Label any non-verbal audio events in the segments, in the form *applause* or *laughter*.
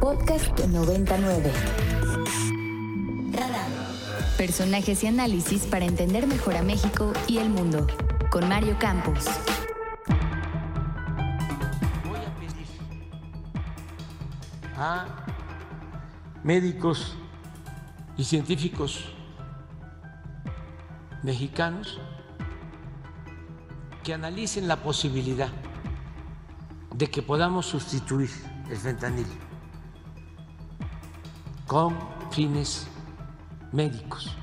Podcast 99. Personajes y análisis para entender mejor a México y el mundo. Con Mario Campos. Voy a pedir a médicos y científicos mexicanos que analicen la posibilidad de que podamos sustituir el fentanilo con fines médicos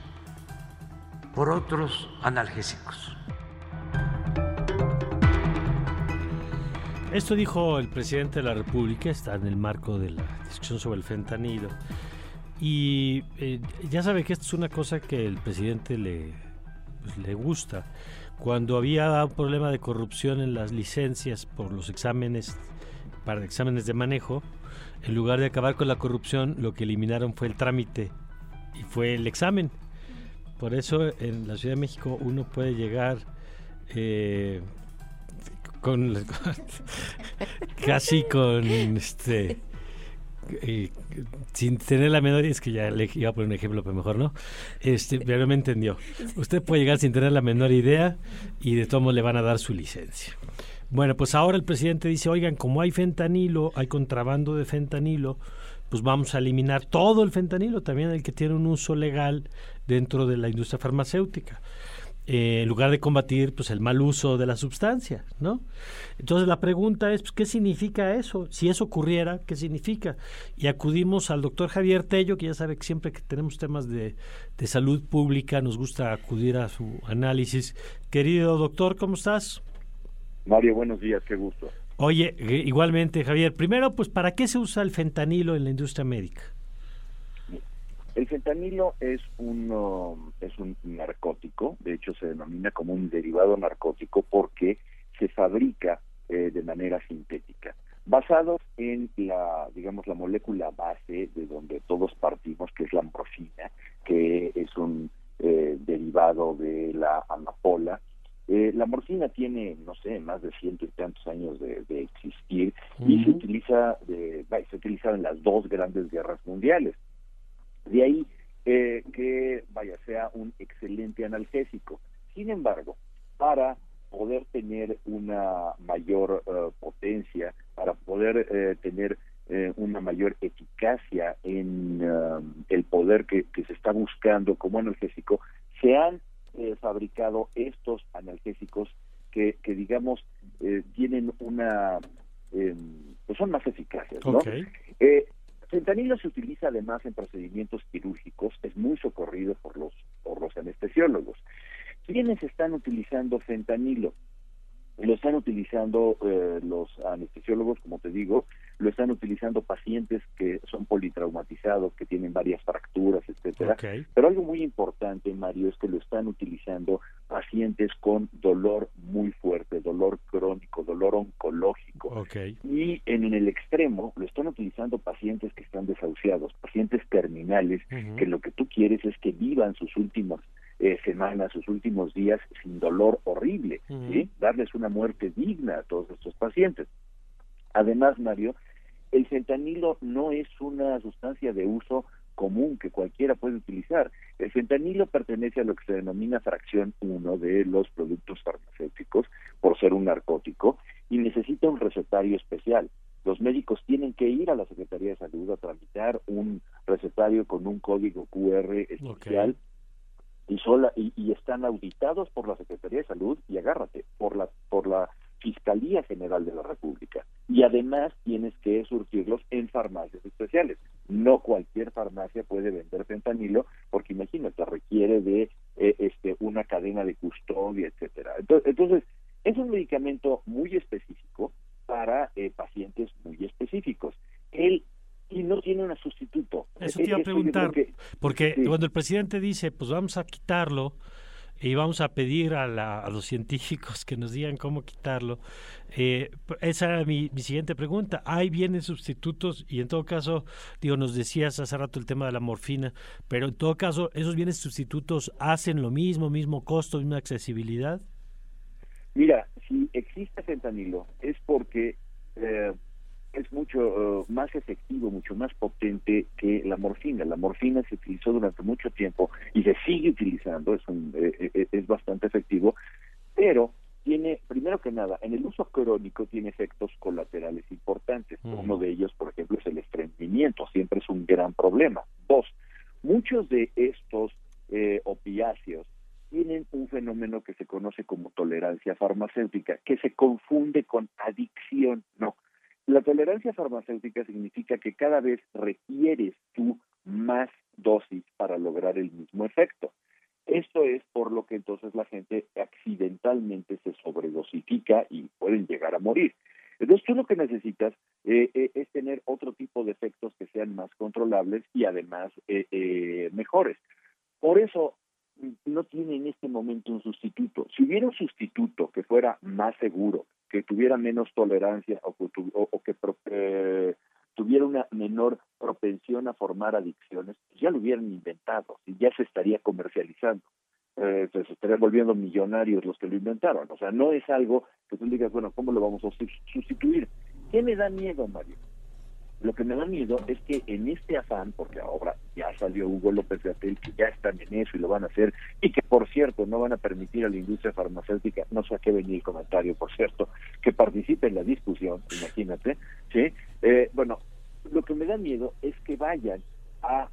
por otros analgésicos. Esto dijo el presidente de la República, está en el marco de la discusión sobre el fentanilo. Y eh, ya sabe que esto es una cosa que el presidente le, pues, le gusta. Cuando había un problema de corrupción en las licencias por los exámenes, para exámenes de manejo, en lugar de acabar con la corrupción, lo que eliminaron fue el trámite y fue el examen. Por eso en la Ciudad de México uno puede llegar eh, con, *laughs* casi con este sin tener la menor es que ya le iba a poner un ejemplo pero mejor no. Este pero me entendió. Usted puede llegar sin tener la menor idea y de todo modo le van a dar su licencia. Bueno pues ahora el presidente dice oigan como hay fentanilo hay contrabando de fentanilo pues vamos a eliminar todo el fentanilo también el que tiene un uso legal dentro de la industria farmacéutica eh, en lugar de combatir pues el mal uso de la sustancia, ¿no? Entonces la pregunta es, pues, ¿qué significa eso? Si eso ocurriera, ¿qué significa? Y acudimos al doctor Javier Tello, que ya sabe que siempre que tenemos temas de, de salud pública nos gusta acudir a su análisis. Querido doctor, ¿cómo estás? Mario, buenos días, qué gusto. Oye, eh, igualmente Javier, primero pues ¿para qué se usa el fentanilo en la industria médica? El fentanilo es un, es un narcótico, de hecho se denomina como un derivado narcótico porque se fabrica eh, de manera sintética, basado en la, digamos, la molécula base de donde todos partimos, que es la morfina, que es un eh, derivado de la amapola. Eh, la morfina tiene, no sé, más de ciento y tantos años de, de existir y se utiliza, de, se utiliza en las dos grandes guerras mundiales. De ahí eh, que, vaya, sea un excelente analgésico. Sin embargo, para poder tener una mayor uh, potencia, para poder eh, tener eh, una mayor eficacia en uh, el poder que, que, se está buscando como analgésico, se han fabricado estos analgésicos que, que digamos, tienen una, pues son más eficaces, ¿no? Okay. Fentanilo se utiliza además en procedimientos quirúrgicos, es muy socorrido por los, por los anestesiólogos. ¿Quiénes están utilizando fentanilo? Lo están utilizando eh, los anestesiólogos, como te digo, lo están utilizando pacientes que son politraumatizados, que tienen varias fracturas, etcétera. Okay. Pero algo muy importante, Mario, es que lo están utilizando pacientes con dolor muy fuerte, dolor crónico, dolor oncológico. Okay. Y en, en, el extremo lo están utilizando pacientes que están desahuciados, pacientes terminales, uh -huh. que lo que tú quieres es que vivan sus últimas eh, semanas, sus últimos días sin dolor horrible, uh -huh. ¿sí? darles una muerte digna a todos estos pacientes. Además, Mario, el fentanilo no es una sustancia de uso común que cualquiera puede utilizar. El fentanilo pertenece a lo que se denomina fracción 1 de los productos farmacéuticos por ser un narcótico y necesita un recetario especial. Los médicos tienen que ir a la Secretaría de Salud a tramitar un recetario con un código QR especial okay. Y, sola, y, y están auditados por la Secretaría de Salud y agárrate, por la, por la Fiscalía General de la República. Y además tienes que surtirlos en farmacias especiales. No cualquier farmacia puede vender fentanilo porque imagínate, requiere de eh, este una cadena de custodia, etcétera. Entonces, entonces, es un medicamento muy específico para eh, pacientes muy específicos. Él y no tiene un sustituto. Eso te iba a preguntar, que, porque sí. cuando el presidente dice, pues vamos a quitarlo, y vamos a pedir a, la, a, los científicos que nos digan cómo quitarlo. Eh, esa era mi, mi, siguiente pregunta. ¿Hay bienes sustitutos? Y en todo caso, digo, nos decías hace rato el tema de la morfina, pero en todo caso, ¿esos bienes sustitutos hacen lo mismo, mismo costo, misma accesibilidad? Mira, si existe fentanilo es porque eh, es mucho uh, más efectivo, mucho más potente que la morfina. La morfina se utilizó durante mucho tiempo y se sigue utilizando, es, un, eh, eh, es bastante efectivo, pero tiene, primero que nada, en el uso crónico tiene efectos colaterales importantes. Uno de ellos, por ejemplo, es el estreñimiento, siempre es un gran problema. Dos, muchos de estos eh, opiáceos tienen un fenómeno que se conoce como tolerancia farmacéutica, que se confunde con adicción. La tolerancia farmacéutica significa que cada vez requieres tú más dosis para lograr el mismo efecto. Esto es por lo que entonces la gente accidentalmente se sobredosifica y pueden llegar a morir. Entonces tú lo que necesitas eh, eh, es tener otro tipo de efectos que sean más controlables y además eh, mejores. Por eso no tiene en este momento un sustituto. Si hubiera un sustituto que fuera más seguro, que tuviera menos tolerancia o, que tuviera una menor propensión a formar adicciones, pues ya lo hubieran inventado y ya se estaría comercializando. Eh, se estarían volviendo millonarios los que lo inventaron. O sea, no es algo que tú digas, bueno, ¿cómo lo vamos a sustituir? ¿Qué me da miedo, Mario? Lo que me da miedo es que en este afán, porque ahora ya salió Hugo López de Atel, que ya están en eso y lo van a hacer, y que por cierto no van a permitir a la industria farmacéutica, no sé a qué venir el comentario, por cierto, que participe en la discusión, imagínate, ¿sí? Eh, bueno, lo que me da miedo es que vayan a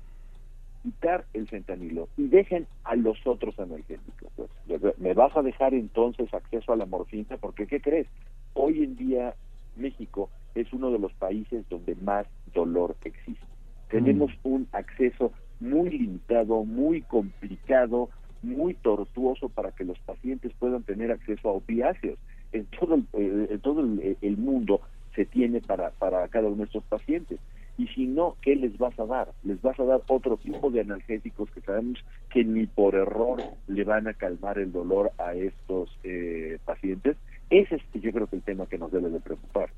quitar el fentanilo y dejen a los otros analgésicos. Pues, me vas a dejar entonces acceso a la morfina, porque ¿qué crees? Hoy en día México es uno de los países donde más dolor existe. Tenemos mm. un acceso muy limitado, muy complicado, muy tortuoso para que los pacientes puedan tener acceso a opiáceos. En todo el, eh, en todo el, mundo se tiene para, para cada uno de estos pacientes. Y si no, ¿qué les vas a dar? Les vas a dar otro tipo de analgésicos que sabemos que ni por error le van a calmar el dolor a estos eh, pacientes. Ese es yo creo que el tema que nos debe de preocupar.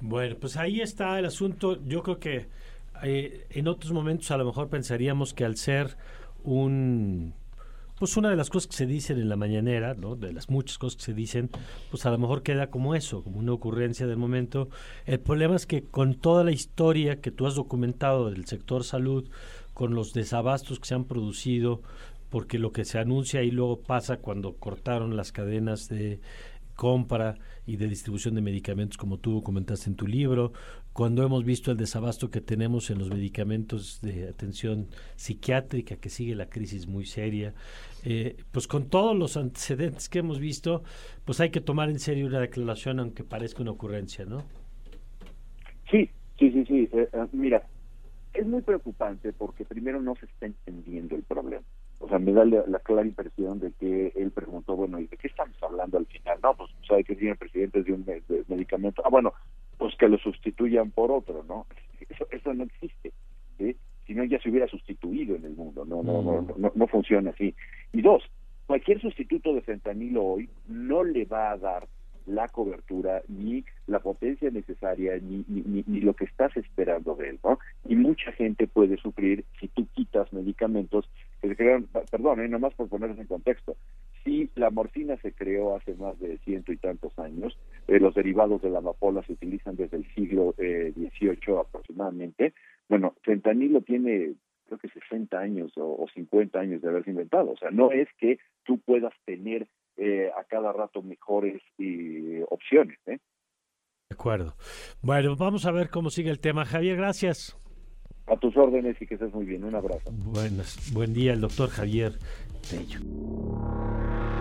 Bueno, pues ahí está el asunto. Yo creo que eh, en otros momentos a lo mejor pensaríamos que al ser un pues una de las cosas que se dicen en la mañanera, ¿no? de las muchas cosas que se dicen, pues a lo mejor queda como eso, como una ocurrencia del momento. El problema es que con toda la historia que tú has documentado del sector salud, con los desabastos que se han producido, porque lo que se anuncia y luego pasa cuando cortaron las cadenas de compra y de distribución de medicamentos, como tú comentaste en tu libro, cuando hemos visto el desabasto que tenemos en los medicamentos de atención psiquiátrica, que sigue la crisis muy seria, eh, pues con todos los antecedentes que hemos visto, pues hay que tomar en serio una declaración, aunque parezca una ocurrencia, ¿no? Sí, sí, sí, sí. Eh, eh, mira, es muy preocupante porque primero no se está entendiendo el problema o sea, me da la, clara impresión de que él preguntó, bueno, ¿y de qué estamos hablando al final? Sabe que tiene presidente de un medicamento. Ah, bueno, pues que lo sustituyan por otro, ¿no? *laughs* Eso, eso no existe, ¿sí? Si no, ya se hubiera sustituido en el mundo, no, no, no, no, no funciona así. Y dos, cualquier sustituto de fentanilo hoy no le va a dar la cobertura, ni la potencia necesaria, ni, ni, ni, lo que estás esperando de él, ¿no? Y mucha gente puede sufrir si tú quitas medicamentos que se crean, perdón, ¿eh? nomás por ponerse en contexto, si la morfina se creó hace más de ciento y tantos años, eh, los derivados de la amapola se utilizan desde el siglo XVIII eh, aproximadamente, bueno, fentanilo tiene creo que 60 años o, o 50 años de haberse inventado, o sea, no es que tú puedas tener eh, a cada rato mejores y opciones. ¿eh? De acuerdo. Bueno, vamos a ver cómo sigue el tema. Javier, gracias. A tus órdenes y que estés muy bien. Un abrazo. Buenas, buen día, el doctor Javier Tello.